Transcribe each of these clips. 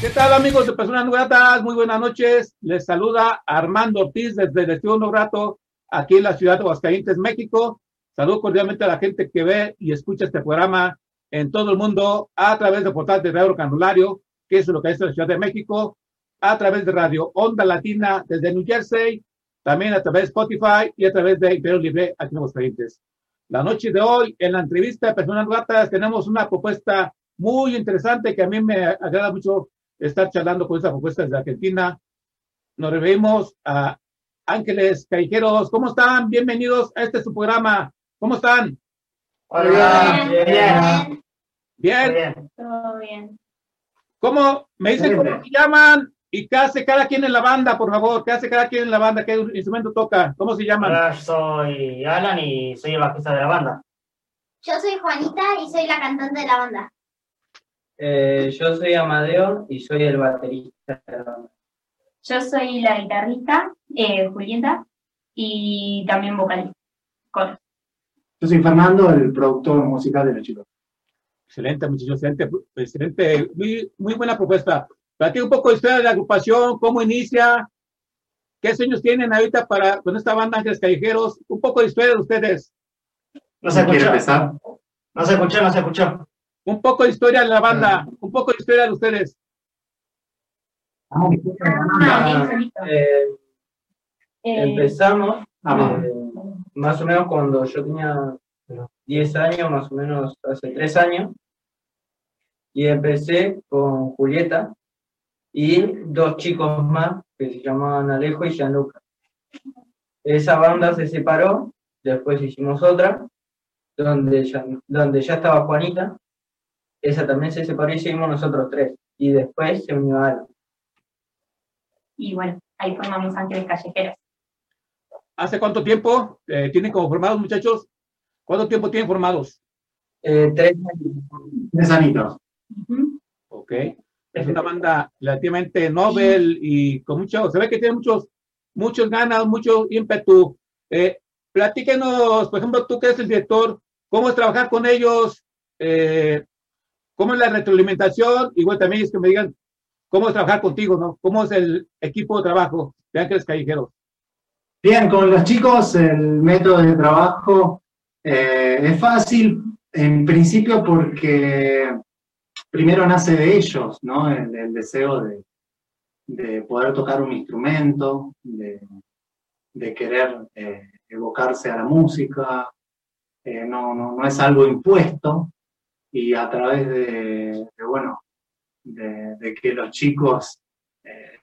¿Qué tal amigos de Personas No Gratas? Muy buenas noches. Les saluda Armando Ortiz desde el Estudio No Grato, aquí en la ciudad de Aguascalientes, México. Saludo cordialmente a la gente que ve y escucha este programa en todo el mundo a través del portal de Radio Canulario, que es lo que es la Ciudad de México, a través de Radio Onda Latina desde New Jersey, también a través de Spotify y a través de Imperio Libre aquí en Aguascalientes. La noche de hoy, en la entrevista de Personas No Gratas, tenemos una propuesta muy interesante que a mí me agrada mucho estar charlando con esta propuesta desde Argentina. Nos referimos a Ángeles Callejeros. ¿Cómo están? Bienvenidos a este su programa. ¿Cómo están? Hola, Bien. bien. Bien. Bien. Todo bien. ¿Cómo? Me dicen Bien. cómo se llaman y qué hace cada quien en la banda, por favor. ¿Qué hace cada quien en la banda? ¿Qué instrumento toca? ¿Cómo se llaman? Hola, soy Alan y soy el bajista de la banda. Yo soy Juanita y soy la cantante de la banda. Eh, yo soy Amadeo y soy el baterista de la banda. Yo soy la guitarrista, eh, Julieta, y también vocalista. Coro. Yo soy Fernando, el productor musical de los chicos. Excelente, muchachos. Excelente, excelente. Muy, muy buena propuesta. Platica un poco de historia de la agrupación, cómo inicia, qué sueños tienen ahorita para con esta banda Ángeles Callejeros. Un poco de historia de ustedes. No se ¿Quiere escuchó. empezar? No se escuchó, no se escuchó. Un poco de historia de la banda, un poco de historia de ustedes. Ah, listo. Eh, Eh, empezamos Ah, eh, más o menos cuando yo tenía unos 10 años, más o menos hace 3 años, y empecé con Julieta y dos chicos más que se llamaban Alejo y Gianluca. Esa banda se separó, después hicimos otra, donde ya, donde ya estaba Juanita, esa también se separó y seguimos nosotros tres, y después se unió Alan. y bueno, ahí formamos Ángeles Callejeros. ¿Hace cuánto tiempo eh, tienen como formados, muchachos? ¿Cuánto tiempo tienen formados? Eh, tres años. Tres anitos. Ujú. Ok. Es una banda relativamente novel y con mucho, se ve que tiene muchos, muchos ganas, mucho ímpetu. Eh, platíquenos, por ejemplo, tú que eres el director, ¿cómo es trabajar con ellos? Eh, ¿Cómo es la retroalimentación? Igual también es que me digan, ¿cómo es trabajar contigo, no? ¿Cómo es el equipo de trabajo de Ángeles Callejeros? Bien, con los chicos el método de trabajo eh, es fácil, en principio porque primero nace de ellos, ¿no? El, deseo de, de poder tocar un instrumento, de, de querer eh, evocarse a la música, eh, no, no, no es algo impuesto, y a través de, de, bueno, de, de que los chicos eh,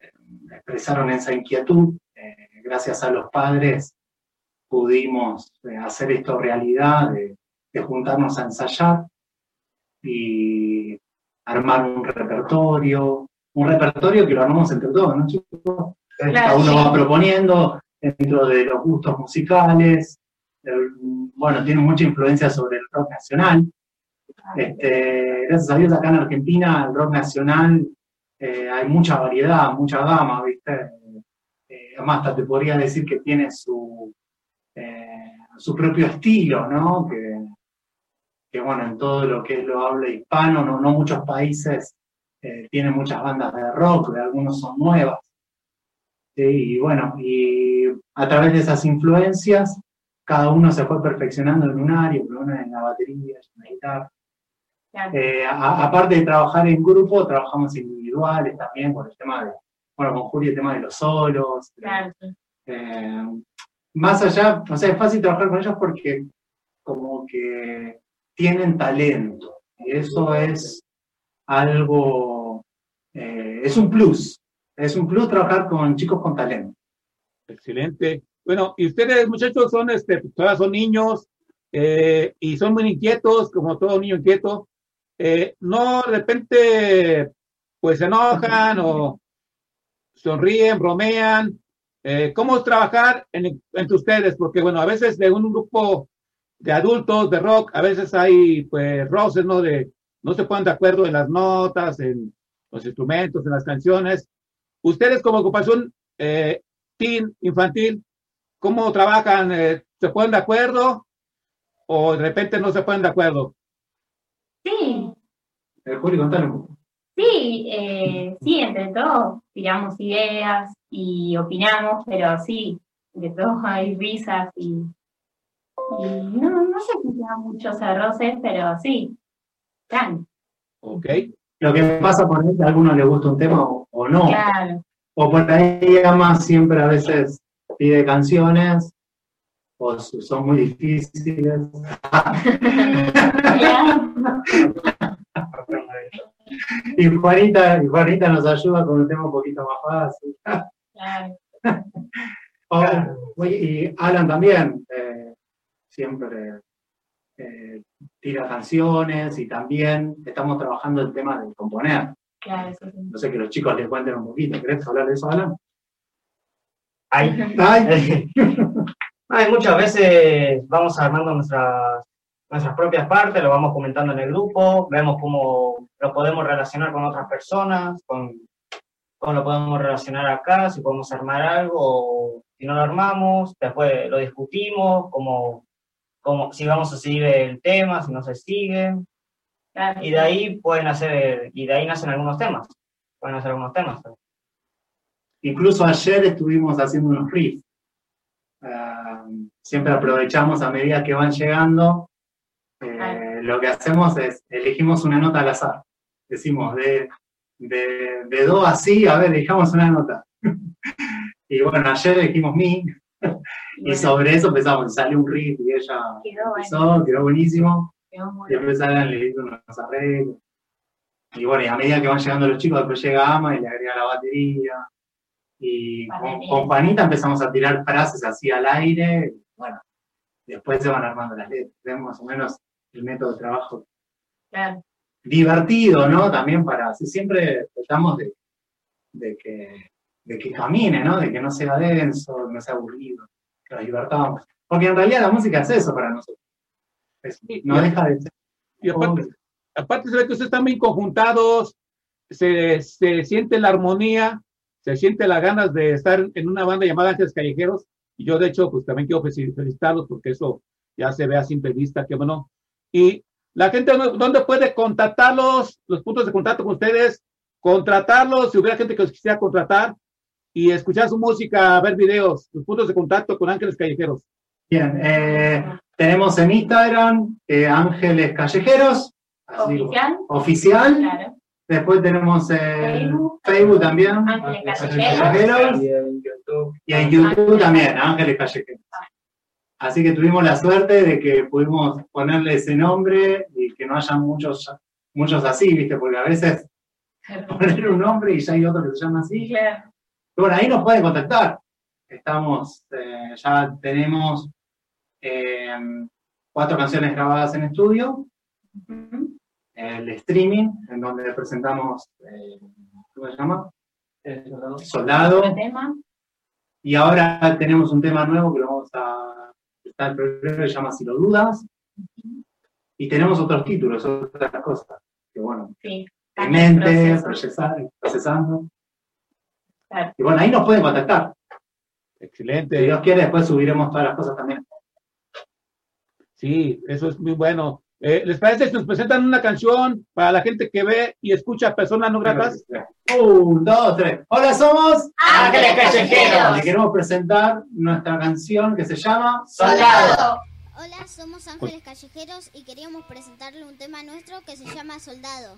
expresaron esa inquietud, eh, gracias a los padres pudimos eh, hacer esto realidad, de, de juntarnos a ensayar y armar un repertorio, un repertorio que lo armamos entre todos, ¿no, chicos? Cada Claro, uno sí. va proponiendo dentro de los gustos musicales, bueno, tiene mucha influencia sobre el rock nacional. Este, gracias a Dios acá en Argentina el rock nacional eh, hay mucha variedad, mucha gama, ¿viste? Eh, además, hasta te podría decir que tiene su, eh, su propio estilo, ¿no? Que, bueno, en todo lo que es lo habla hispano, no, muchos países tienen muchas bandas de rock, de algunos son nuevas. Y bueno, y a través de esas influencias, cada uno se fue perfeccionando en un área, uno en la batería, en la guitarra. Eh, a- aparte de trabajar en grupo, trabajamos individuales también por el tema de, bueno, con Juli el tema de los solos. Claro. Eh, más allá, o sea, es fácil trabajar con ellos porque como que tienen talento. Y eso es algo, eh, es un plus. Es un plus trabajar con chicos con talento. Excelente. Bueno, y ustedes, muchachos, son, este, todavía son niños, eh, y son muy inquietos, como todo niño inquieto, eh, no de repente pues se enojan o sonríen, bromean. Eh, ¿Cómo trabajar en- entre ustedes? Porque bueno, a veces de un grupo de adultos de rock, a veces hay pues roces, ¿no? De no se ponen de acuerdo en las notas, en los instrumentos, en las canciones. Ustedes como ocupación eh, teen, infantil, ¿cómo trabajan? Eh, ¿Se ponen de acuerdo o de repente no se ponen de acuerdo? Eh, Juli, contale un poco. sí, eh, sí, entre todos tiramos ideas y opinamos, pero sí, de todos hay risas y, y no, no sé si sea muchos arroces, pero sí, están, ¿Ok? Lo que pasa por ahí, que a algunos les gusta un tema o, o no. claro. O por ahí ama siempre a veces pide canciones, o son muy difíciles. Y Juanita, y Juanita nos ayuda con un tema un poquito más fácil. Claro. Y Alan también, eh, siempre eh, tira canciones y también estamos trabajando el tema de componer. Claro, eso sí. No sé que los chicos les cuenten un poquito. ¿Querés hablar de eso, Alan? Hay, Ay, hay muchas veces vamos armando nuestras, nuestras propias partes, lo vamos comentando en el grupo, vemos cómo lo podemos relacionar con otras personas, con cómo lo podemos relacionar acá, si podemos armar algo, o si no lo armamos, después lo discutimos, como, como si vamos a seguir el tema, si no se sigue, Claro. y de ahí pueden hacer, y de ahí nacen algunos temas, pueden hacer algunos temas. Incluso ayer estuvimos haciendo unos riffs. Ah, siempre aprovechamos a medida que van llegando. Eh, lo que hacemos es elegimos una nota al azar. Decimos de, de, de do a si, a ver, elijamos una nota. y bueno, ayer elegimos mi, y sobre eso empezamos, salió un riff y ella Quedó bueno. empezó, quedó buenísimo. quedó Y Alan le hizo unos arreglos. Y bueno, y a medida que van llegando los chicos, después llega Ama y le agrega la batería. Y con, con Juanita empezamos a tirar frases así al aire. y bueno, después se van armando las letras. Más o menos el método de trabajo Claro. divertido, ¿no? También para, si siempre tratamos de, de que, de que camine, ¿no? De que no sea denso, no sea aburrido, que nos divertamos. Porque en realidad la música es eso para nosotros. Es- Sí, no y- deja de ser. Y aparte, aparte se ve que ustedes están bien conjuntados, se, se siente la armonía, se siente las ganas de estar en una banda llamada Ángeles Callejeros. Y yo, de hecho, pues también quiero felici- felicitarlos porque eso ya se ve a simple vista, que bueno. Y la gente, ¿dónde- ¿dónde puede contactarlos? Los puntos de contacto con ustedes, contratarlos, si hubiera gente que los quisiera contratar y escuchar su música, ver videos, los puntos de contacto con Ángeles Callejeros. Bien, eh, tenemos en Instagram eh, Ángeles Callejeros, Oficial, oficial. claro. Después tenemos en Facebook. Facebook también, Ángeles Ángeles Callejeros. Callejeros. Y en YouTube. y en YouTube también, Ángeles Callejeros. Así que tuvimos la suerte de que pudimos ponerle ese nombre y que no haya muchos, muchos así, ¿viste? Porque a veces poner un nombre y ya hay otro que se llama así. Claro. Bueno, ahí nos pueden contactar. Estamos, eh, ya tenemos eh, cuatro canciones grabadas en estudio, el streaming, en donde presentamos, eh, ¿cómo se llama? ¿no? Soldado. Tema. Y ahora tenemos un tema nuevo que lo vamos a febrero, que se llama Si lo dudas. Y tenemos otros títulos, otras cosas. Que bueno, Sí. en mente, procesar- procesando. Claro. Y bueno, ahí nos pueden contactar. Si Excelente. Dios quiere, después subiremos todas las cosas también. Sí, eso es muy bueno. Eh, ¿Les parece si nos presentan una canción para la gente que ve y escucha personas no gratas? Un, dos, tres. Hola, somos Ángeles Callejeros. Le queremos presentar nuestra canción que se llama Soldado. Hola, somos Ángeles Callejeros y queríamos presentarle un tema nuestro que se llama Soldado.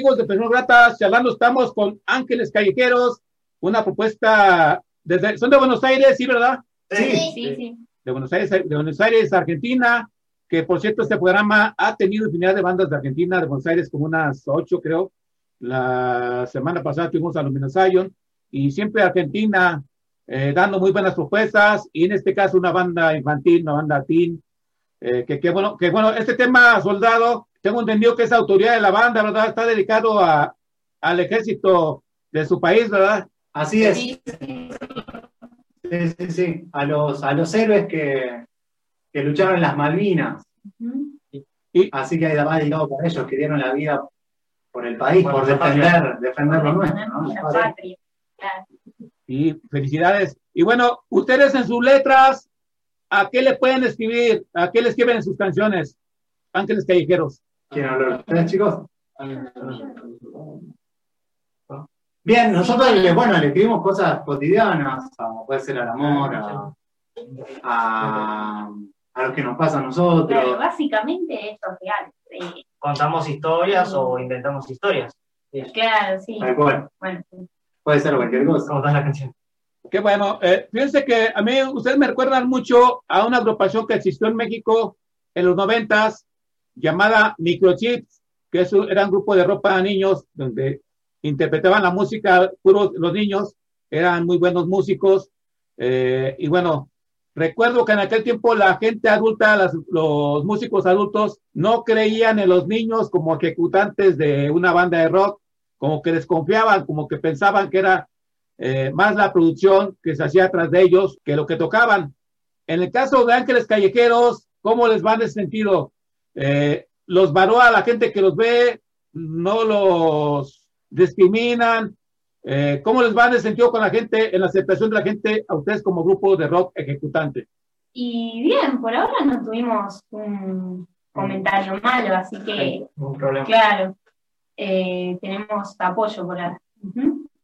Amigos de Personas Gratas, charlando estamos con Ángeles Callejeros, una propuesta desde, son de Buenos Aires, ¿sí, verdad? Sí, sí, sí. De Buenos Aires, de Buenos Aires, Argentina, que por cierto este programa ha tenido infinidad de bandas de Argentina, de Buenos Aires, como unas ocho creo. La semana pasada tuvimos a Lumina Zion y siempre Argentina eh, dando muy buenas propuestas y en este caso una banda infantil, una banda teen, eh, que, que bueno, que bueno, este tema soldado, tengo entendido que esa autoridad de la banda, ¿verdad? Está dedicado a, al ejército de su país, ¿verdad? Así es. Sí, sí. Sí. A los, a los héroes que, que lucharon en las Malvinas. Ujú. Así que va dedicado para ellos, que dieron la vida por el país, Por por la defender, defender lo nuestro. ¿no? La patria. Claro. Y felicidades. Y bueno, ustedes en sus letras, ¿a qué le pueden escribir? ¿A qué le escriben en sus canciones? Ángeles Callejeros. ¿Quieren hablar ustedes, chicos? Bien, nosotros, le- bueno, le escribimos cosas cotidianas, a- puede ser al amor, a, a, a lo que nos pasa a Claro, nosotros. básicamente esto es real. Eh, Contamos historias o inventamos historias. claro, sí. Tal cual. Bueno, sí. Puede ser cualquier cosa. Como está la canción. Qué bueno. Eh, fíjense que a mí, ustedes me recuerdan mucho a una agrupación que existió en México en los noventas, llamada Microchips, que es un- era un grupo de ropa a niños, donde interpretaban la música, puros los niños, eran muy buenos músicos. eh, y bueno, recuerdo que en aquel tiempo la gente adulta, los músicos adultos, no creían en los niños como ejecutantes de una banda de rock, como que desconfiaban, como que pensaban que era eh, más la producción que se hacía atrás de ellos que lo que tocaban. En el caso de Ángeles Callejeros, ¿cómo les va en ese sentido? Eh, ¿Los varó a la gente que los ve? ¿No los discriminan? Eh, ¿Cómo les va en ese sentido con la gente, en la aceptación de la gente a ustedes como grupo de rock ejecutante? Y bien, por ahora no tuvimos un comentario malo, así que, Un problema. claro, eh, tenemos apoyo por ahora.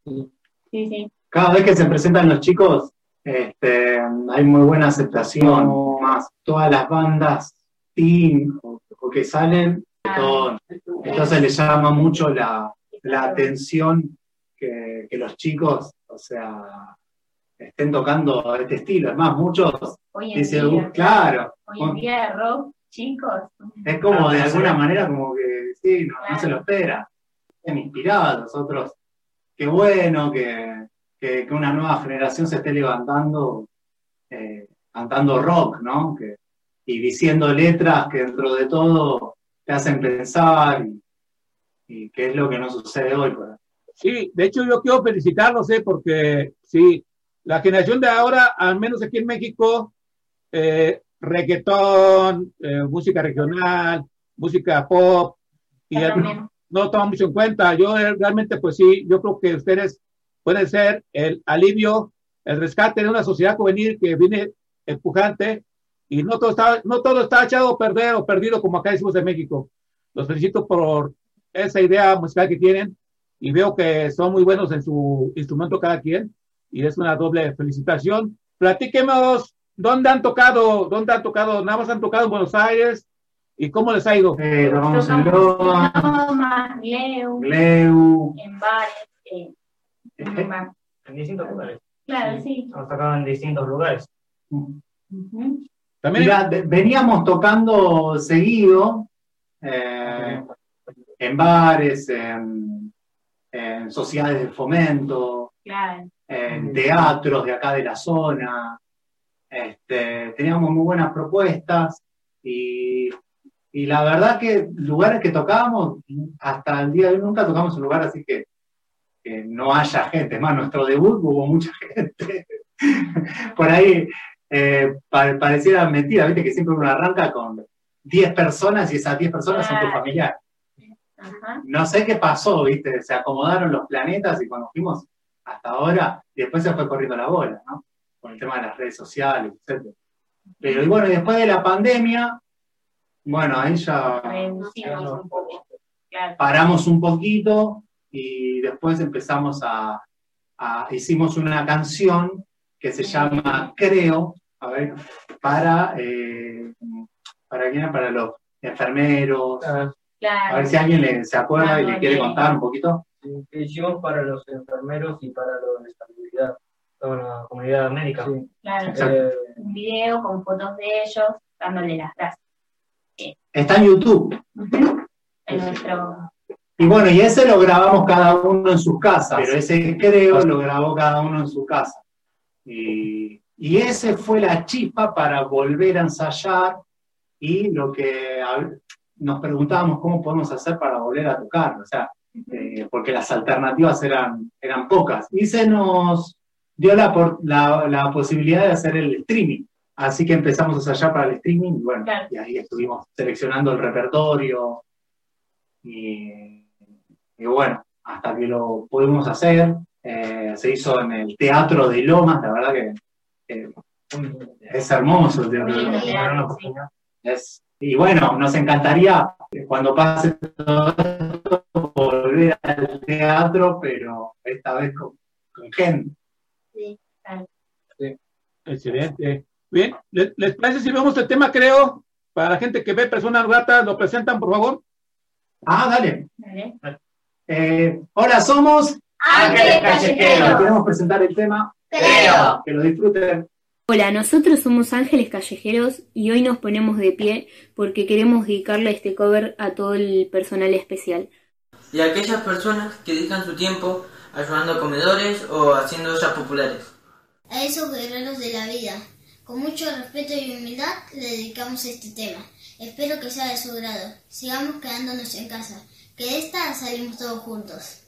Sí, sí. Cada vez que se presentan los chicos, este, hay muy buena aceptación, más todas las bandas teen o, que salen, todo. entonces les llama mucho la, la atención que, que los chicos, o sea, estén tocando este estilo. Es más, muchos dicen, día, "Uh, claro, hoy en día rock, chicos. es como de alguna manera como que sí, no, no se lo espera. Están inspirados, otros, qué bueno que, que, que una nueva generación se esté levantando eh, cantando rock, ¿no? Que, y diciendo letras que dentro de todo te hacen pensar y, y que es lo que no sucede hoy. pues. Sí, de hecho yo quiero felicitarlos, ¿eh? porque sí, la generación de ahora, al menos aquí en México, eh, reggaetón, eh, música regional, música pop, y el- menos. no toma mucho en cuenta. Yo eh, realmente, pues sí, yo creo que ustedes pueden ser el alivio, el rescate de una sociedad juvenil que viene empujante y no todo está, no todo está echado a perder o perdido como acá decimos en México. Los felicito por esa idea musical que tienen y veo que son muy buenos en su instrumento cada quien y es una doble felicitación. Platíquenos dónde han tocado, dónde han tocado, nada más han tocado en Buenos Aires y cómo les ha ido. Eh, tocamos en Loma, Loma, Leu, Gleu, en bares. eh, en En distintos lugares. Claro, sí. Hemos tocado en distintos lugares. Ujú. También Mira, de- veníamos tocando seguido eh, en bares, en, en sociedades de fomento, Claro. en teatros de acá de la zona. Este, teníamos muy buenas propuestas y, y la verdad que lugares que tocábamos, hasta el día de hoy nunca tocamos un lugar así que, que no haya gente. Es más, nuestro debut hubo mucha gente. Por ahí eh, pa- pareciera mentira, viste que siempre uno arranca con 10 personas y esas 10 personas son tus familiares. Ajá. No sé qué pasó, viste, se acomodaron los planetas y cuando fuimos hasta ahora, y después se fue corriendo la bola, ¿no? Con el tema de las redes sociales, etc. Pero y bueno, después de la pandemia, bueno, ahí ya Reducimos un poco. Claro. paramos un poquito y después empezamos a, a- hicimos una canción que se llama Creo, a ver, para, eh, para quién, para los enfermeros, A ver si alguien le, se acuerda y le quiere contar un poquito. que hicimos para los enfermeros y para los de estabilidad, toda la comunidad médica. Claro, Exacto. un video con fotos de ellos dándole las gracias. Está en YouTube. En nuestro. Y bueno, y ese lo grabamos cada uno en sus casas, pero ese creo lo grabó cada uno en su casa. Y, y ese fue la chispa para volver a ensayar y lo que nos preguntábamos cómo podemos hacer para volver a tocar, o sea, eh, porque las alternativas eran, eran pocas. Y se nos dio la, por- la, la posibilidad de hacer el streaming. Así que empezamos a ensayar para el streaming y bueno, Claro. y ahí estuvimos seleccionando el repertorio y, y bueno, hasta que lo pudimos hacer. Eh, se hizo en el Teatro de Lomas, la verdad que eh, es hermoso el Teatro de Lomas. sí. Es- y bueno, nos encantaría cuando pase todo esto volver al teatro, pero esta vez con, con gente. Excelente. Bien, ¿les, les parece si vemos el tema, creo? Para la gente que ve personas gratas, lo presentan, por favor. Ah, dale. ¿Vale? Eh, hola, somos. Ángeles Callejeros. Queremos presentar el tema. Creo. Que lo disfruten. Hola, nosotros somos Ángeles Callejeros y hoy nos ponemos de pie porque queremos dedicarle este cover a todo el personal especial. y a aquellas personas que dedican su tiempo ayudando a comedores o haciendo ollas populares. A esos guerreros de la vida, con mucho respeto y humildad le dedicamos este tema. Espero que sea de su grado. Sigamos quedándonos en casa, que de esta salimos todos juntos.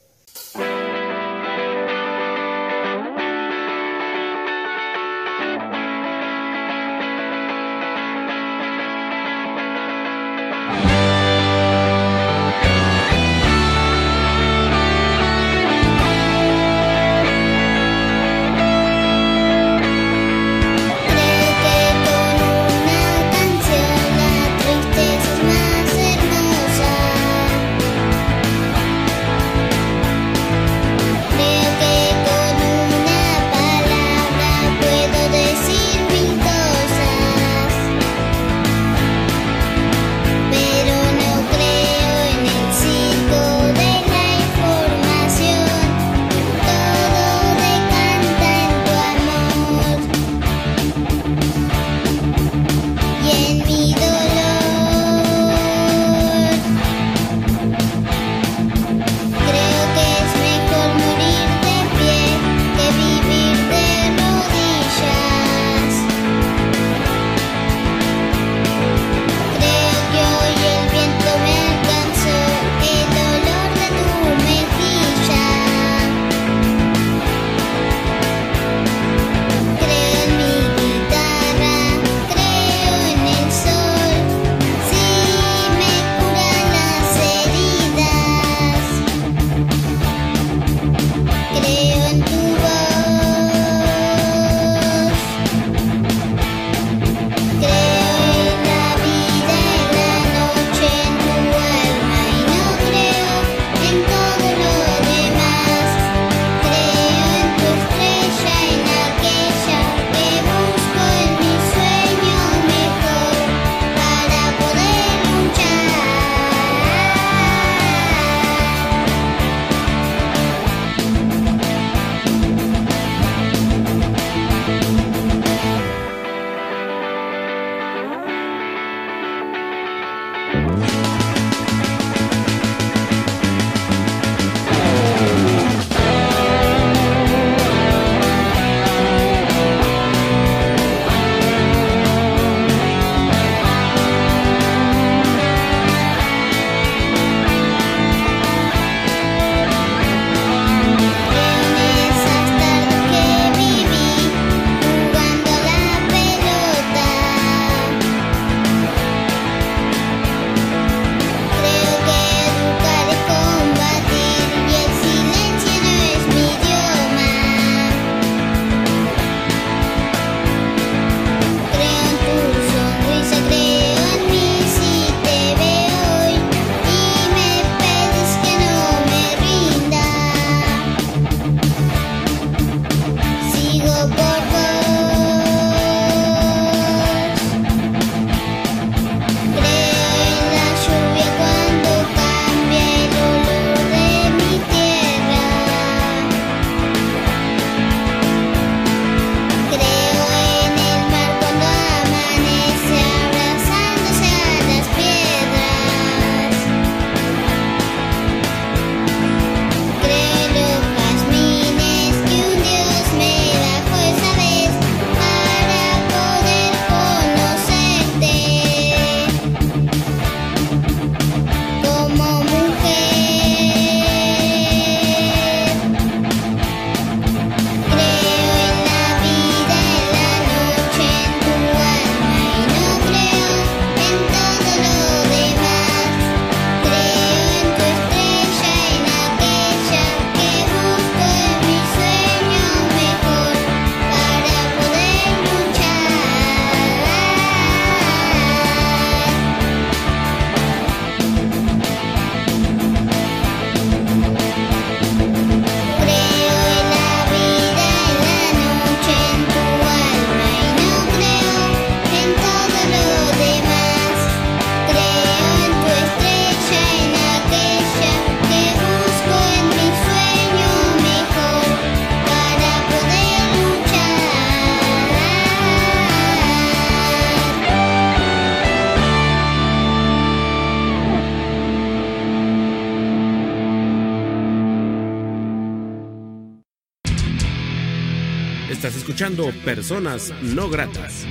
Estás escuchando Personas No Gratas.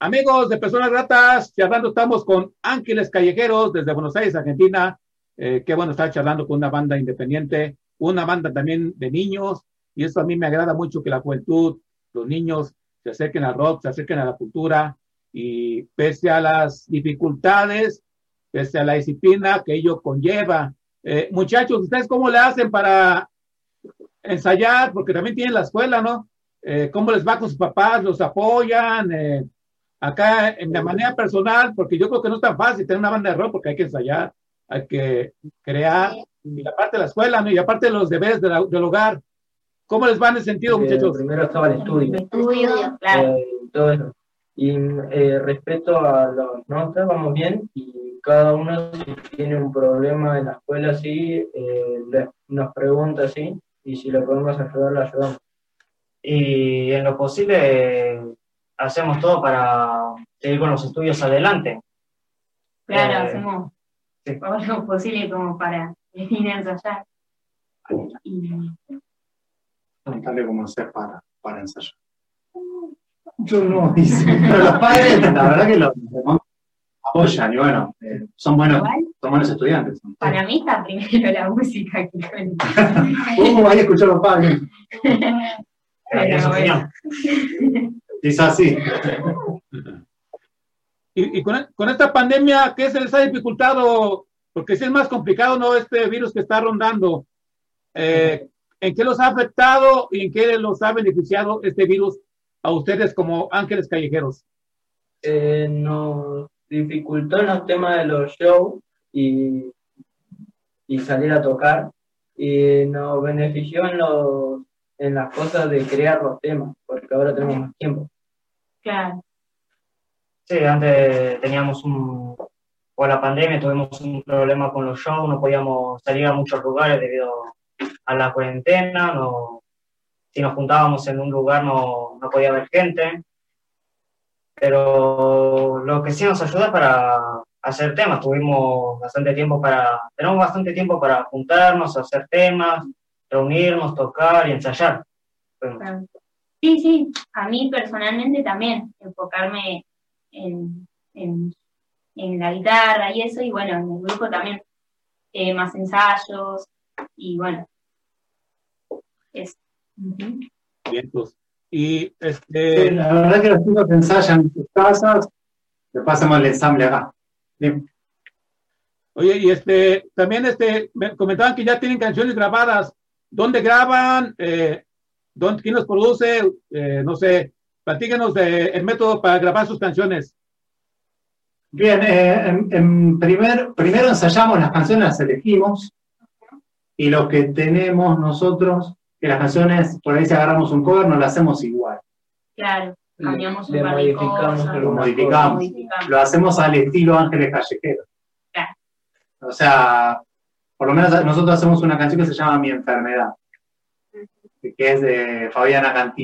Amigos de Personas Gratas, charlando estamos con Ángeles Callejeros desde Buenos Aires, Argentina. Eh, qué bueno estar charlando con una banda independiente, una banda también de niños, y eso a mí me agrada mucho que la juventud, los niños se acerquen al rock, se acerquen a la cultura, y pese a las dificultades, pese a la disciplina que ello conlleva. Eh, muchachos, ¿ustedes cómo le hacen para ensayar? Porque también tienen la escuela, ¿no? Eh, ¿Cómo les va con sus papás? ¿Los apoyan? Eh, acá, en la manera personal, porque yo creo que no es tan fácil tener una banda de rock porque hay que ensayar, hay que crear, y la parte de la escuela, ¿no? Y aparte de los deberes de la- del hogar. ¿Cómo les va en ese sentido, muchachos? Primero estaba el estudio. Estudio, claro. eh, todo eso. Y eh, respecto a los notas, vamos bien, y cada uno si tiene un problema en la escuela, sí, eh, le- nos pregunta, sí, y si le podemos ayudar, le ayudamos. Y en lo posible eh, hacemos todo para seguir con los estudios adelante. Claro, Eh, hacemos todo lo posible como para venir a ensayar. Y cómo hacer para, para ensayar. Yo no, dice. Pero los padres, la verdad que los los apoyan y bueno, eh, son, buenos, Igual. son buenos estudiantes. para mí está primero la música que cuenta. Uh, ahí escuchó a los padres. Pero. Dice así. Y, y con, con esta pandemia, ¿qué se les ha dificultado? Porque sí es más complicado, ¿no? Este virus que está rondando. Eh, ¿En qué los ha afectado y en qué los ha beneficiado este virus a ustedes como ángeles callejeros? Eh, nos dificultó en los temas de los shows y, y salir a tocar, y nos benefició en, los, en las cosas de crear los temas, porque ahora tenemos más tiempo. Claro, Sí, antes teníamos un, por la pandemia tuvimos un problema con los shows, no podíamos salir a muchos lugares debido a la cuarentena, no, si nos juntábamos en un lugar no, no podía haber gente, pero lo que sí nos ayuda es para hacer temas, tuvimos bastante tiempo para, tenemos bastante tiempo para juntarnos, hacer temas, reunirnos, tocar y ensayar. Sí, sí, a mí personalmente también, enfocarme en, en, la guitarra y eso, y bueno, en el grupo también. Eh, más ensayos, y bueno. Pues. Y Sí, este, la verdad que los chicos ensayan en sus casas, después hacemos el ensamble acá. Bien. oye, y este, también este, me comentaban que ya tienen canciones grabadas. ¿Dónde graban? Eh, ¿dónde, ¿Quién los produce? Eh, no sé, platíquenos de el método para grabar sus canciones. Bien, eh, en, en primer, primero ensayamos las canciones, las elegimos, y lo que tenemos nosotros, que las canciones, por ahí si agarramos un cover, no las hacemos igual. Claro, cambiamos un Le par de modificamos cosas. Lo modificamos. modificamos. Lo hacemos al estilo Ángeles Callejeros. Claro. O sea, por lo menos nosotros hacemos una canción que se llama Mi Enfermedad, que es de Fabiana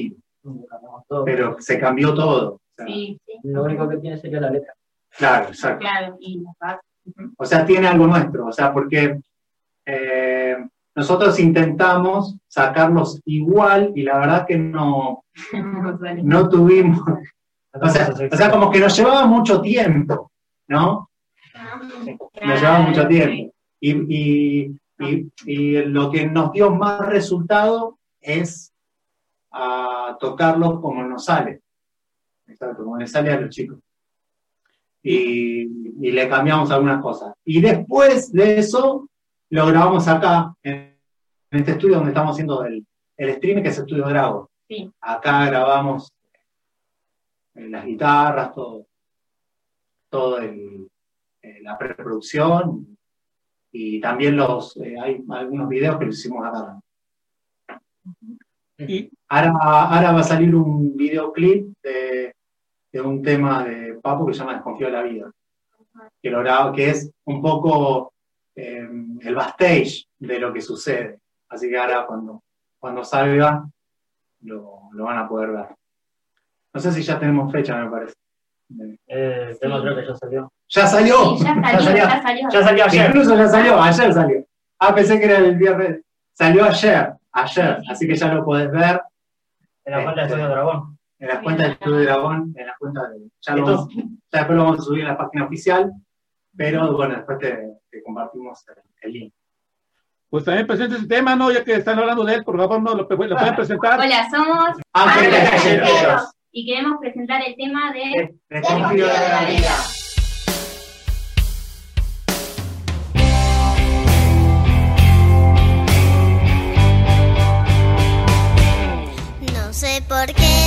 todo. pero se cambió todo. O sea, Sí, sí, Lo único que tiene sería la letra. Claro, exacto. claro, y. O sea, tiene algo nuestro, o sea, porque eh, nosotros intentamos sacarlos igual y la verdad que no, no tuvimos, o sea, o sea, como que nos llevaba mucho tiempo, ¿no? Nos llevaba mucho tiempo. Y, y- y- y lo que nos dio más resultado es a tocarlos como nos sale. Exacto, como les sale a los chicos. Y, y le cambiamos algunas cosas. Y después de eso, lo grabamos acá, en, en este estudio donde estamos haciendo el, el streaming, que es Estudio Drago. Sí. Acá grabamos las guitarras, todo, todo el, eh, la preproducción y también los eh, hay algunos videos que los hicimos acá. Y, Ahora, ahora va a salir un videoclip de, de un tema de Papo que se llama Desconfío de la vida, que, lo grabo- que es un poco eh, el backstage de lo que sucede. Así que ahora cuando, cuando salga lo, lo van a poder ver. No sé si ya tenemos fecha, me parece. Eh, el tema creo que ya salió. ¡Ya salió! Sí, ya salió, Ya salió. ya salió. Ya salió ayer. Incluso ya salió, ayer salió. Ah, pensé que era el viernes. Salió ayer, ayer. Así que ya lo podés ver En la cuenta de Estudio Dragón. en las cuentas de Estudio Dragón, en las cuentas de. Ya, lo vamos- ya después lo vamos a subir en la página oficial, pero bueno, después te, te compartimos el, el link. Pues también presente ese tema, ¿no? Ya que están hablando de él, por favor, ¿no? ¿Lo, lo pueden presentar? Hola, somos Ángeles Callejeros. y queremos presentar el tema de Refugio de la vida. No sé por qué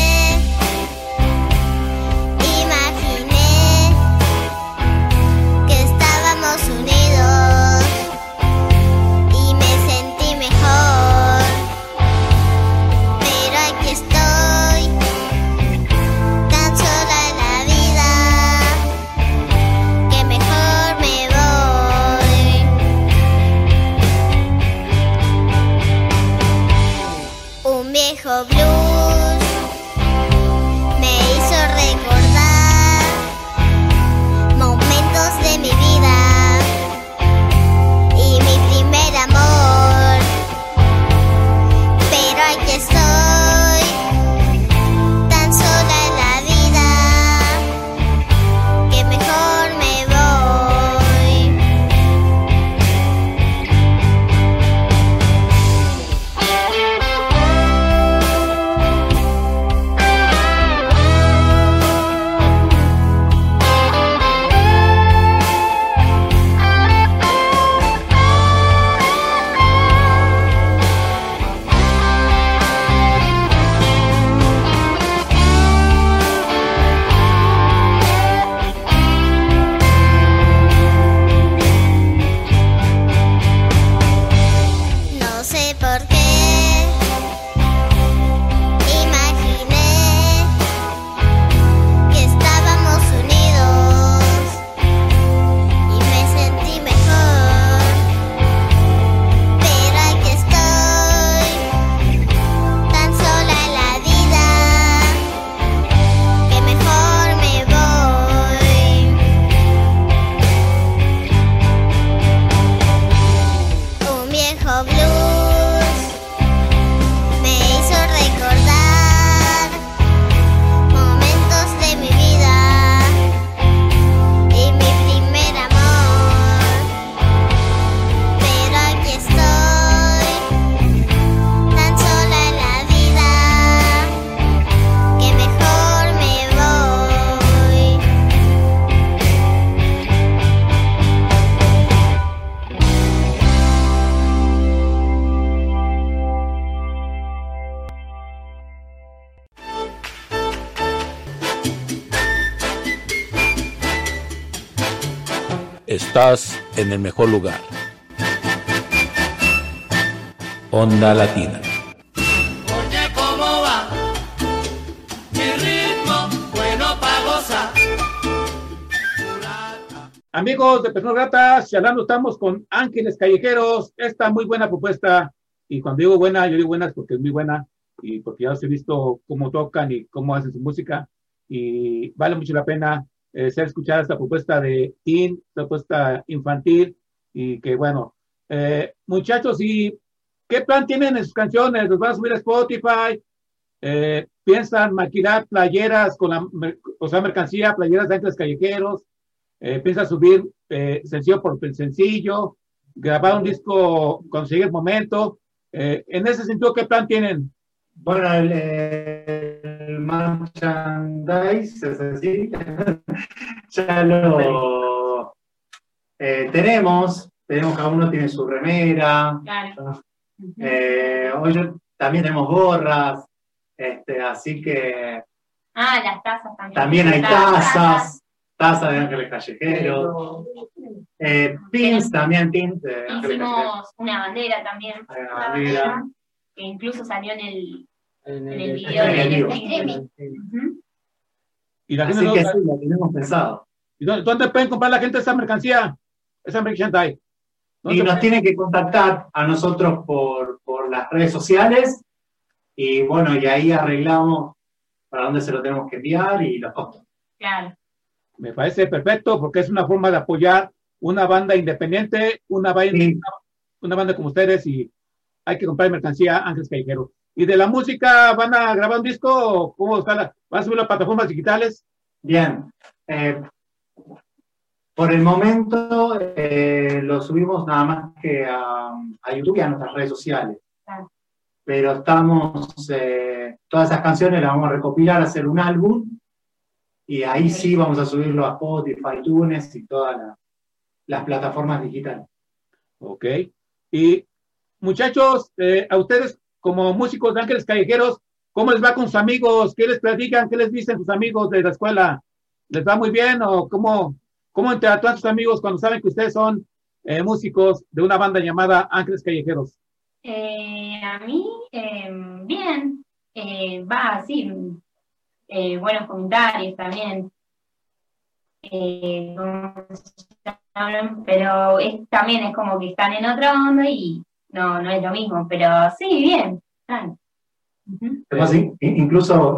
Estás en el mejor lugar. Onda Latina. Oye, ¿cómo va? Mi ritmo, bueno pa' gozar. Amigos de Personas Gratas, charlando estamos con Ángeles Callejeros. Esta muy buena propuesta. Y cuando digo buena, yo digo buena porque es muy buena y porque ya os he visto cómo tocan y cómo hacen su música. Y vale mucho la pena eh, ser escuchada esta propuesta de esta propuesta infantil. Y que bueno, eh, muchachos, ¿y qué plan tienen en sus canciones? ¿Los van a subir a Spotify? Eh, ¿Piensan maquilar playeras con la, o sea, mercancía, playeras de Ángeles Callejeros? eh, piensa subir eh, sencillo por sencillo, grabar un disco, conseguir el momento. En ese sentido, ¿qué plan tienen? Bueno, el merchandise, es así, ya lo eh, tenemos, tenemos, cada uno tiene su remera, Claro. eh, hoy también tenemos gorras, este, así que Ah, las tazas también. también hay tazas, tazas de Ángeles Callejeros, eh, pins también, pins de Ángeles. Hicimos una bandera también. Una bandera. Que incluso salió en el, En en el- el video en el streaming. Y la Así gente que no- sí, lo tenemos pensado. ¿Y dónde, dónde pueden comprar la gente esa mercancía? Esa merchandise. Y nos tienen que contactar a nosotros por, por las redes sociales y bueno, y ahí arreglamos para dónde se lo tenemos que enviar y los costos. Claro. Me parece perfecto porque es una forma de apoyar una banda independiente, una banda, una banda como ustedes y hay que comprar mercancía Ángeles Callejeros. ¿Y de la música van a grabar un disco o cómo está la, van a subir las plataformas digitales? Bien. Eh, por el momento eh, lo subimos nada más que a, a YouTube y a nuestras redes sociales. Pero estamos, eh, todas esas canciones las vamos a recopilar, hacer un álbum y ahí sí vamos a subirlo a Spotify, iTunes y todas las, las plataformas digitales. Ok. Y muchachos, eh, a ustedes como músicos de Ángeles Callejeros, ¿cómo les va con sus amigos? ¿Qué les platican? ¿Qué les dicen sus amigos de la escuela? ¿Les va muy bien o cómo, cómo interactúan sus amigos cuando saben que ustedes son eh, músicos de una banda llamada Ángeles Callejeros? Eh, a mí, eh, bien, eh, va así, buenos comentarios también. Pero también es como que están en otra onda y no, no es lo mismo, pero sí, bien. están. Además, in- incluso.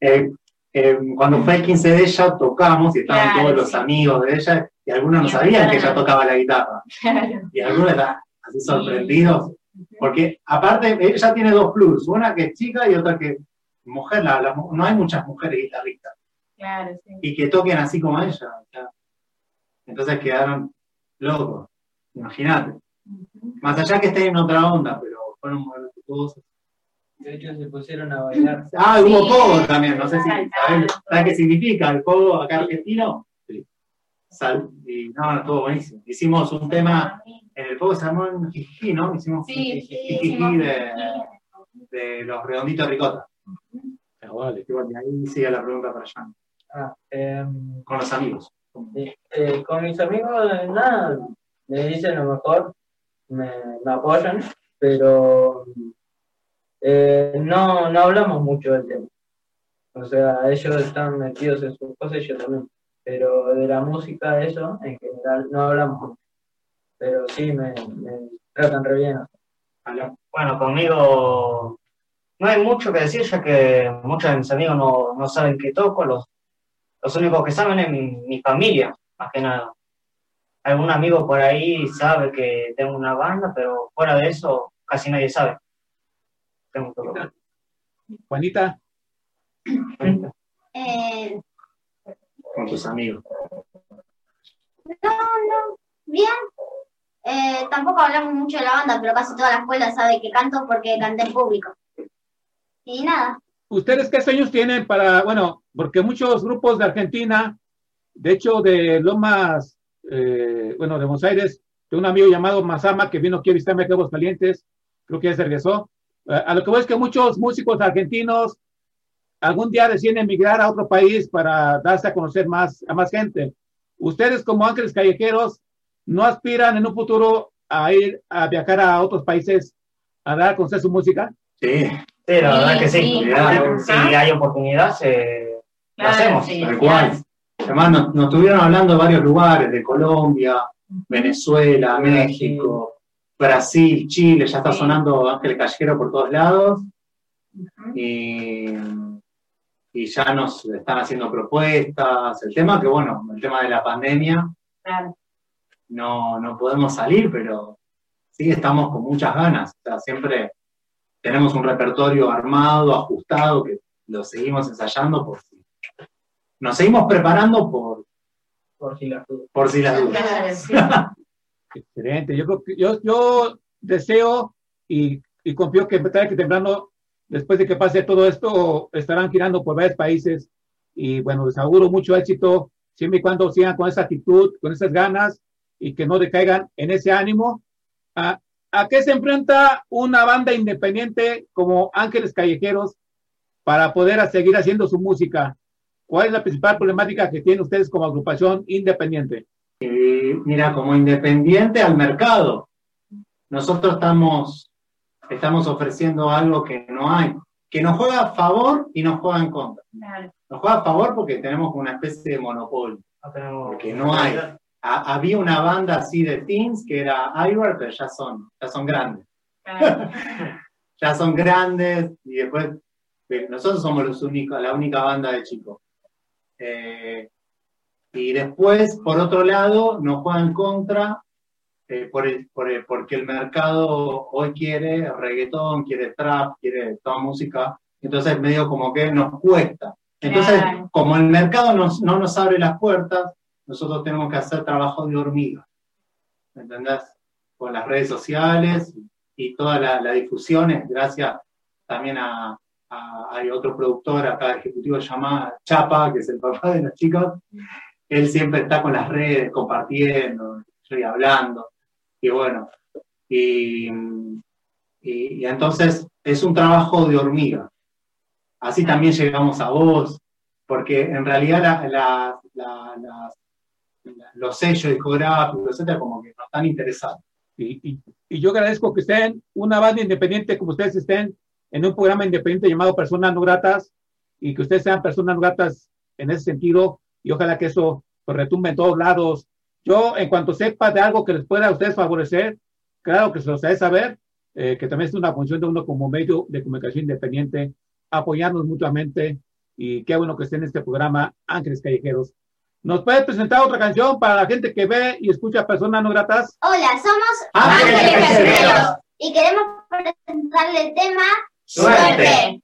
Eh, eh, cuando fue el 15 de ella tocamos y estaban Claro, todos los sí. amigos de ella y algunos no sabían que ella tocaba la guitarra Claro. y algunos estaban así sorprendidos porque aparte ella tiene dos plus, una que es chica y otra que es mujer, la- la mu- no hay muchas mujeres guitarristas Claro, sí. y que toquen así como ella. entonces quedaron locos, imagínate. Más allá que estén en otra onda, pero fueron muy respetuosos. De hecho, se pusieron a bailar. Ah, hubo Sí. pogo también, no sé si. ¿sabes, ¿sabes qué significa el pogo acá argentino? Sal, y no, no, estuvo buenísimo. Hicimos un tema, en el pogo se armó en Jiji, ¿no? Hicimos un Sí, sí, hicimos de, de los redonditos de ricota. Ah, vale. Y bueno, y ahí sigue la pregunta para allá. Ah, em, Con los amigos. Sí, eh, con mis amigos, eh, nada, me dicen lo mejor, me, apoyan, pero eh, no, no hablamos mucho del tema. O sea, ellos están metidos en sus cosas y yo también. Pero de la música, eso, en general, no hablamos mucho. Pero sí, me, me tratan re bien. Bueno, conmigo no hay mucho que decir, ya que muchos de mis amigos no, no saben qué toco, los, los únicos que saben es mi, mi familia, más que nada. Algún amigo por ahí sabe que tengo una banda, pero fuera de eso casi nadie sabe. Tengo que tocar. Juanita, Eh, Con tus amigos. no, no, bien. Eh, tampoco hablamos mucho de la banda, pero casi toda la escuela sabe que canto porque canté en público. Y nada, ¿ustedes qué sueños tienen para, bueno, porque muchos grupos de Argentina, de hecho de Lomas, eh, bueno, de Buenos Aires, de un amigo llamado Mazama que vino aquí a visitarme a Calientes, creo que ya se regresó. Eh, a lo que voy es que muchos músicos argentinos algún día deciden emigrar a otro país para darse a conocer más a más gente. Ustedes como ángeles callejeros no aspiran en un futuro a ir a viajar a otros países a dar a conocer su música. Sí, Sí, la verdad que sí. Si hay oportunidad, lo hacemos. sí. tal cual. Además, nos, nos estuvieron hablando de varios lugares, de Colombia, Venezuela, México, Brasil, Chile, ya está sonando Ángel Callejero por todos lados. Y, y ya nos están haciendo propuestas. El tema que, bueno, el tema de la pandemia, Claro. no, no podemos salir, pero sí estamos con muchas ganas. O sea, siempre tenemos un repertorio armado, ajustado, que lo seguimos ensayando por si. Nos seguimos preparando por, Por si las dudas. por si las dudas. Claro, sí. Excelente. Yo creo que yo, yo deseo y, y confío que tarde que temprano, después de que pase todo esto, estarán girando por varios países. Y bueno, les auguro mucho éxito, siempre y cuando sigan con esa actitud, con esas ganas y que no decaigan en ese ánimo. ¿A, a qué se enfrenta una banda independiente como Ángeles Callejeros para poder seguir haciendo su música? ¿Cuál es la principal problemática que tienen ustedes como agrupación independiente? Y mira, como independiente al mercado, nosotros estamos, estamos ofreciendo algo que no hay, que nos juega a favor y nos juega en contra. Claro. Nos juega a favor porque tenemos una especie de monopolio, No tenemos- porque no hay. Ha- había una banda así de teens que era Ivar, pero ya son, ya son grandes. Claro. ya son grandes y después eh, nosotros somos los únicos, la única banda de chicos. Eh, Y después, por otro lado, nos juega en contra eh, por el- por el- porque el mercado hoy quiere reggaetón, quiere trap, quiere toda música, entonces medio como que nos cuesta. Entonces, Claro. como el mercado nos- no nos abre las puertas, nosotros tenemos que hacer trabajo de hormiga, ¿me entendés? Con las redes sociales y toda la, la difusión, es gracias también a, a- hay otro productor acá ejecutivo llamado Chapa, que es el papá de los chicos, él siempre está con las redes, compartiendo, y hablando, y bueno, y, y- y entonces es un trabajo de hormiga. Así también llegamos a vos, porque en realidad la- la- la- las- los sellos discográficos, etcétera, como que no están interesados. Y, y- y yo agradezco que estén una banda independiente como ustedes estén en un programa independiente llamado Personas No Gratas y que ustedes sean personas no gratas en ese sentido y ojalá que eso pues, retumbe en todos lados. Yo, en cuanto sepa de algo que les pueda a ustedes favorecer, claro que se los haré saber, eh, que también es una función de uno como medio de comunicación independiente, apoyarnos mutuamente y qué bueno que esté en este programa Ángeles Callejeros. ¿Nos puede presentar otra canción para la gente que ve y escucha Personas No Gratas? Hola, somos Ángeles. Callejeros y queremos presentarle el tema Suerte. Cantan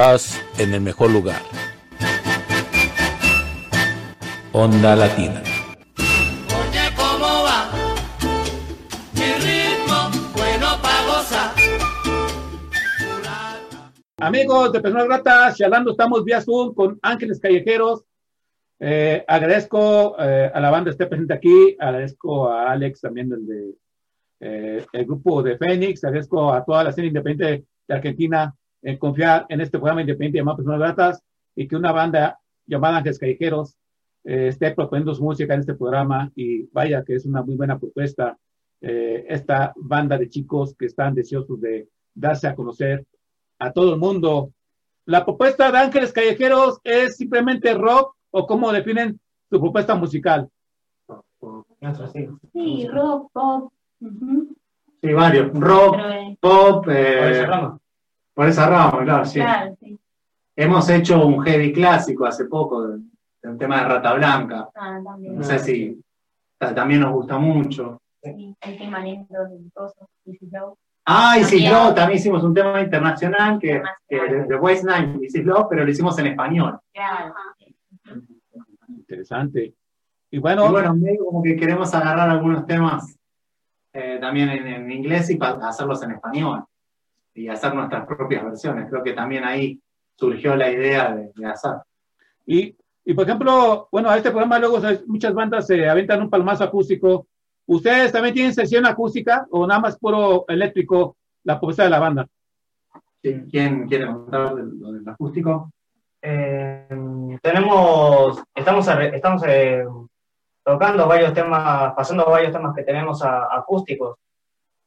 Estás en el mejor lugar. Onda Latina. Oye, ¿cómo va? Mi ritmo, bueno pa' gozar. Amigos de Personas Gratas, charlando, estamos vía Zoom con Ángeles Callejeros. Eh, agradezco eh, a la banda que esté presente aquí, agradezco a Alex también del de, eh, el grupo de Fénix, agradezco a toda la escena independiente de Argentina en confiar en este programa independiente llamado Personas Gratas y que una banda llamada Ángeles Callejeros eh, esté proponiendo su música en este programa y vaya que es una muy buena propuesta eh, esta banda de chicos que están deseosos de darse a conocer a todo el mundo. La propuesta de Ángeles Callejeros es simplemente rock o cómo definen su propuesta musical. Sí, rock, pop. Sí, varios. Rock, Pero, eh, pop, eh, Por esa rama. claro, sí. Claro, sí. Hemos hecho un heavy clásico hace poco, de- de un tema de Rata Blanca. Ah, también. No sé si ta- también nos gusta mucho. Sí, el tema lindo Easy Flow. Ah, y También. también hicimos un tema internacional que, que de, de Waste Nine, Easy Love, pero lo hicimos en español. Claro. Interesante. Y bueno, Y bueno, medio como que queremos agarrar algunos temas eh, también en, en inglés y hacerlos en español. Y hacer nuestras propias versiones. Creo que también ahí surgió la idea de, de hacer. y, y por ejemplo, bueno, a este programa luego muchas bandas se aventan un palmazo acústico. ¿Ustedes también tienen sesión acústica o nada más puro eléctrico la propuesta de la banda? ¿Quién quién quiere contar lo del acústico? Eh, tenemos, estamos, estamos eh, tocando varios temas, pasando varios temas que tenemos a- acústicos.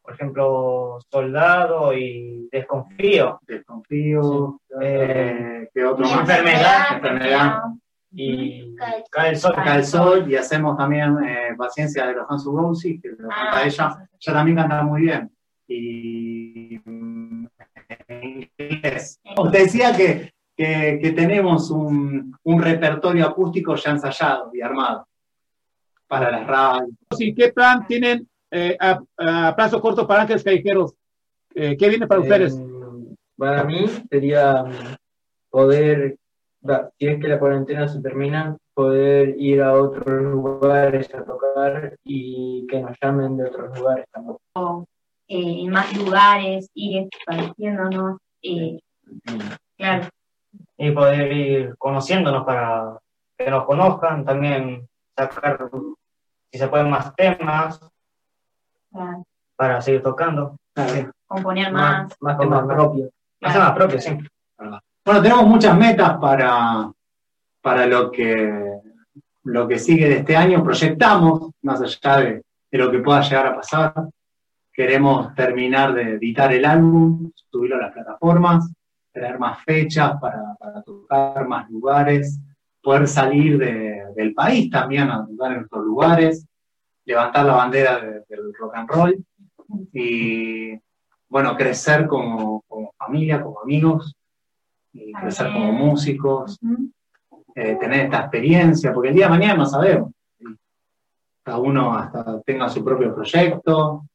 Por ejemplo, Soldado y Desconfío. Desconfío. Eh, ¿Qué otro más? enfermedad, Enfermedad. Y Cae el Sol. Cae el sol y hacemos también eh, Paciencia de los Hans Rossi, que lo canta Ah, ella. Ella también canta muy bien. Y mm, en inglés. Te decía que, que, que tenemos un, un repertorio acústico ya ensayado y armado para las radios. ¿Y qué plan tienen eh, a, a plazo corto para Ángeles Callejeros? Eh, ¿Qué viene para ustedes? Eh, para mí sería mm, poder, si es que la cuarentena se termina, poder ir a otros lugares a tocar y que nos llamen de otros lugares también. eh, en más lugares, ir expandiéndonos. eh, claro, y poder ir conociéndonos para que nos conozcan, también sacar, si se pueden, más temas claro, para seguir tocando. Sí. componer más. Más, más temas propios. Más temas propios, sí. Bueno, tenemos muchas metas para, para lo, que, lo que sigue de este año. Proyectamos, más allá de, de lo que pueda llegar a pasar. Queremos terminar de editar el álbum, subirlo a las plataformas, tener más fechas para, para tocar más lugares, poder salir de- del país también a tocar en otros lugares, levantar la bandera de- del rock and roll y, bueno, crecer como, como familia, como amigos, y crecer como músicos, eh, tener esta experiencia, porque el día de mañana no sabemos. Cada uno hasta tenga su propio proyecto,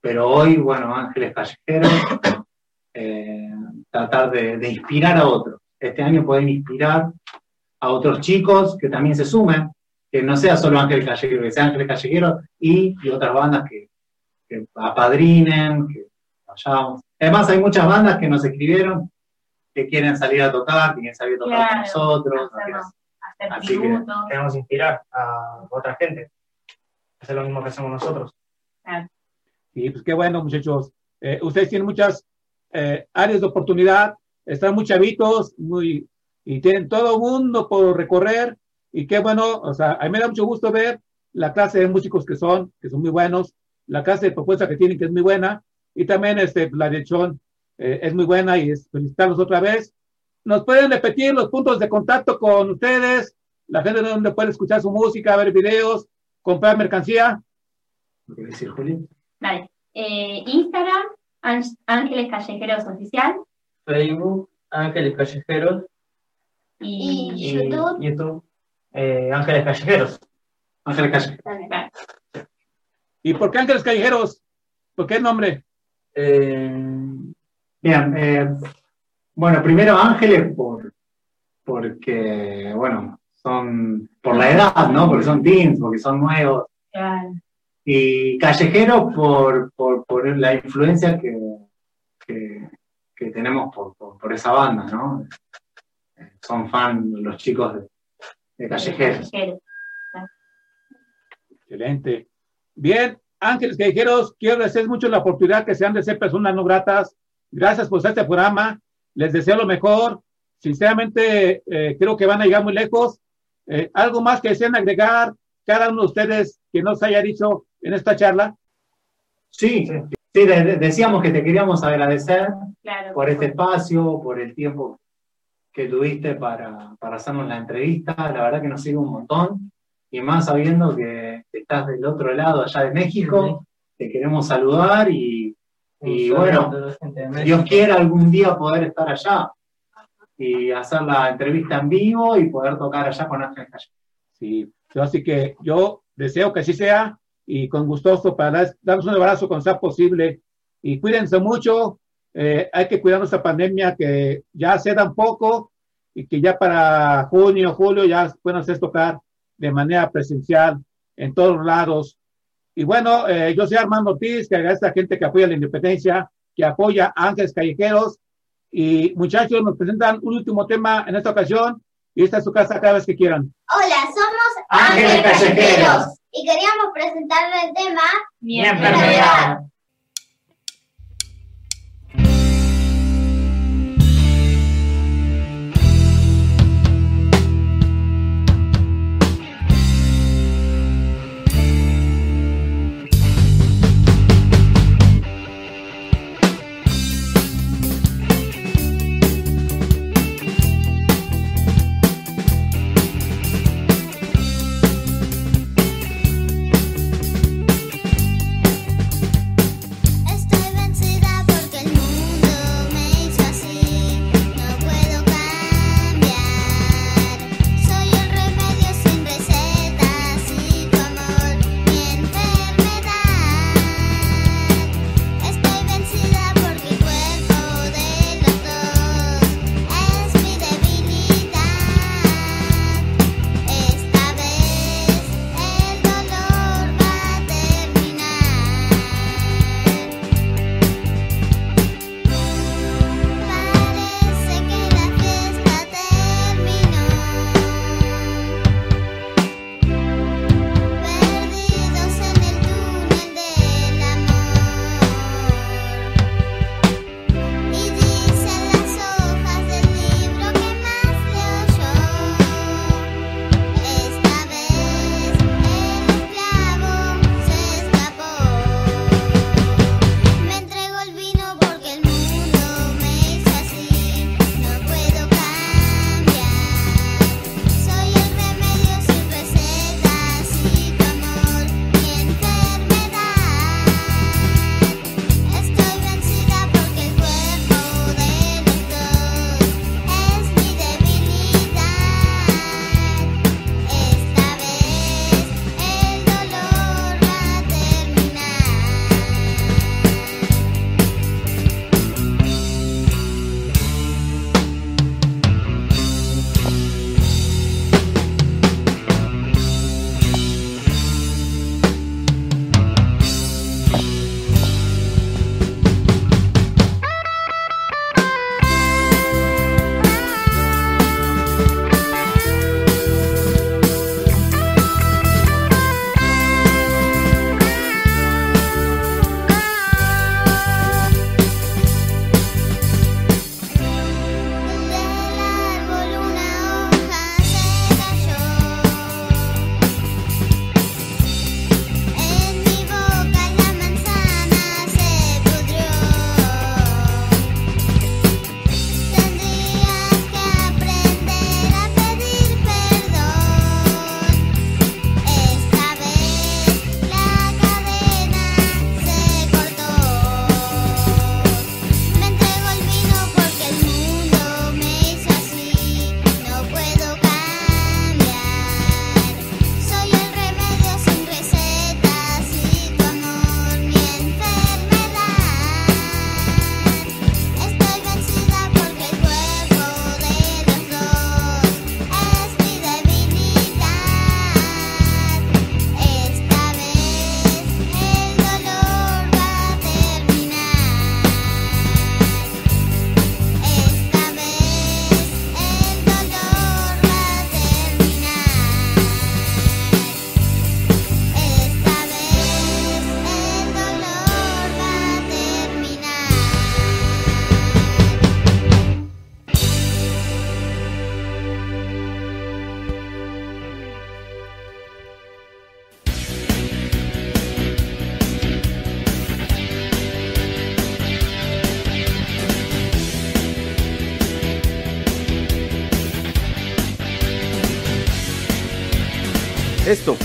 pero hoy, bueno, Ángeles Callejeros, eh, tratar de, de inspirar a otros. Este año poder inspirar a otros chicos que también se sumen, que no sea solo Ángeles Callejeros, que sea Ángeles Callejeros y, y otras bandas que, que apadrinen, que vayamos. Además, hay muchas bandas que nos escribieron que quieren salir a tocar, que quieren salir a tocar con Claro, nosotros. hacernos- hacer Así que-. Queremos inspirar a otra gente. Hacer lo mismo que hacemos nosotros. claro. Y pues qué bueno, muchachos. Eh, ustedes tienen muchas eh, áreas de oportunidad, están muy chavitos, muy, y tienen todo mundo por recorrer. Y qué bueno, o sea, a mí me da mucho gusto ver la clase de músicos que son, que son muy buenos, la clase de propuesta que tienen, que es muy buena, y también este, la dirección eh, es muy buena y es felicitarlos otra vez. ¿Nos pueden repetir los puntos de contacto con ustedes? La gente donde puede escuchar su música, ver videos, comprar mercancía. ¿Lo querés decir, Juli? Dale. Eh, Instagram, Ángel- Ángeles Callejeros Oficial. Facebook, Ángeles Callejeros. Y, Y YouTube. YouTube, eh, Ángeles Callejeros. Ángeles Callejeros. ¿Y por qué Ángeles Callejeros? ¿Por qué el nombre? Eh, Bien, eh, Bueno, primero ángeles por, porque, bueno, son por la edad, ¿no? Porque son teens, porque son nuevos. Claro. Y callejeros por, por, por la influencia que, que, que tenemos por, por, por esa banda, ¿no? Son fan los chicos de, de. Callejeros. Excelente. Bien, Ángeles Callejeros, quiero agradecer mucho la oportunidad que sean de ser personas no gratas. Gracias por este programa. Les deseo lo mejor. Sinceramente, eh, creo que van a llegar muy lejos. Eh, ¿Algo más que desean agregar cada uno de ustedes que nos haya dicho en esta charla? Sí, sí, de- de- decíamos que te queríamos agradecer Claro. por este espacio, por el tiempo que tuviste para, para hacernos la entrevista. La verdad que nos sirve un montón. Y más sabiendo que estás del otro lado, allá de México, te queremos saludar y, y bueno, Dios quiera algún día poder estar allá y hacer la entrevista en vivo y poder tocar allá con Ángel Calle. Sí, así que yo deseo que así sea y con gustoso para dar- darnos un abrazo cuando sea posible. Y cuídense mucho, eh, hay que cuidar nuestra pandemia que ya se un poco y que ya para junio, julio ya pueden hacer tocar de manera presencial en todos lados. Y bueno, eh, yo soy Armando Ortiz, que agradece a la gente que apoya la independencia, que apoya a Ángeles Callejeros. Y muchachos, nos presentan un último tema en esta ocasión y esta es su casa cada vez que quieran. Hola, somos Ángeles Callejeros. y queríamos presentarle el tema Mi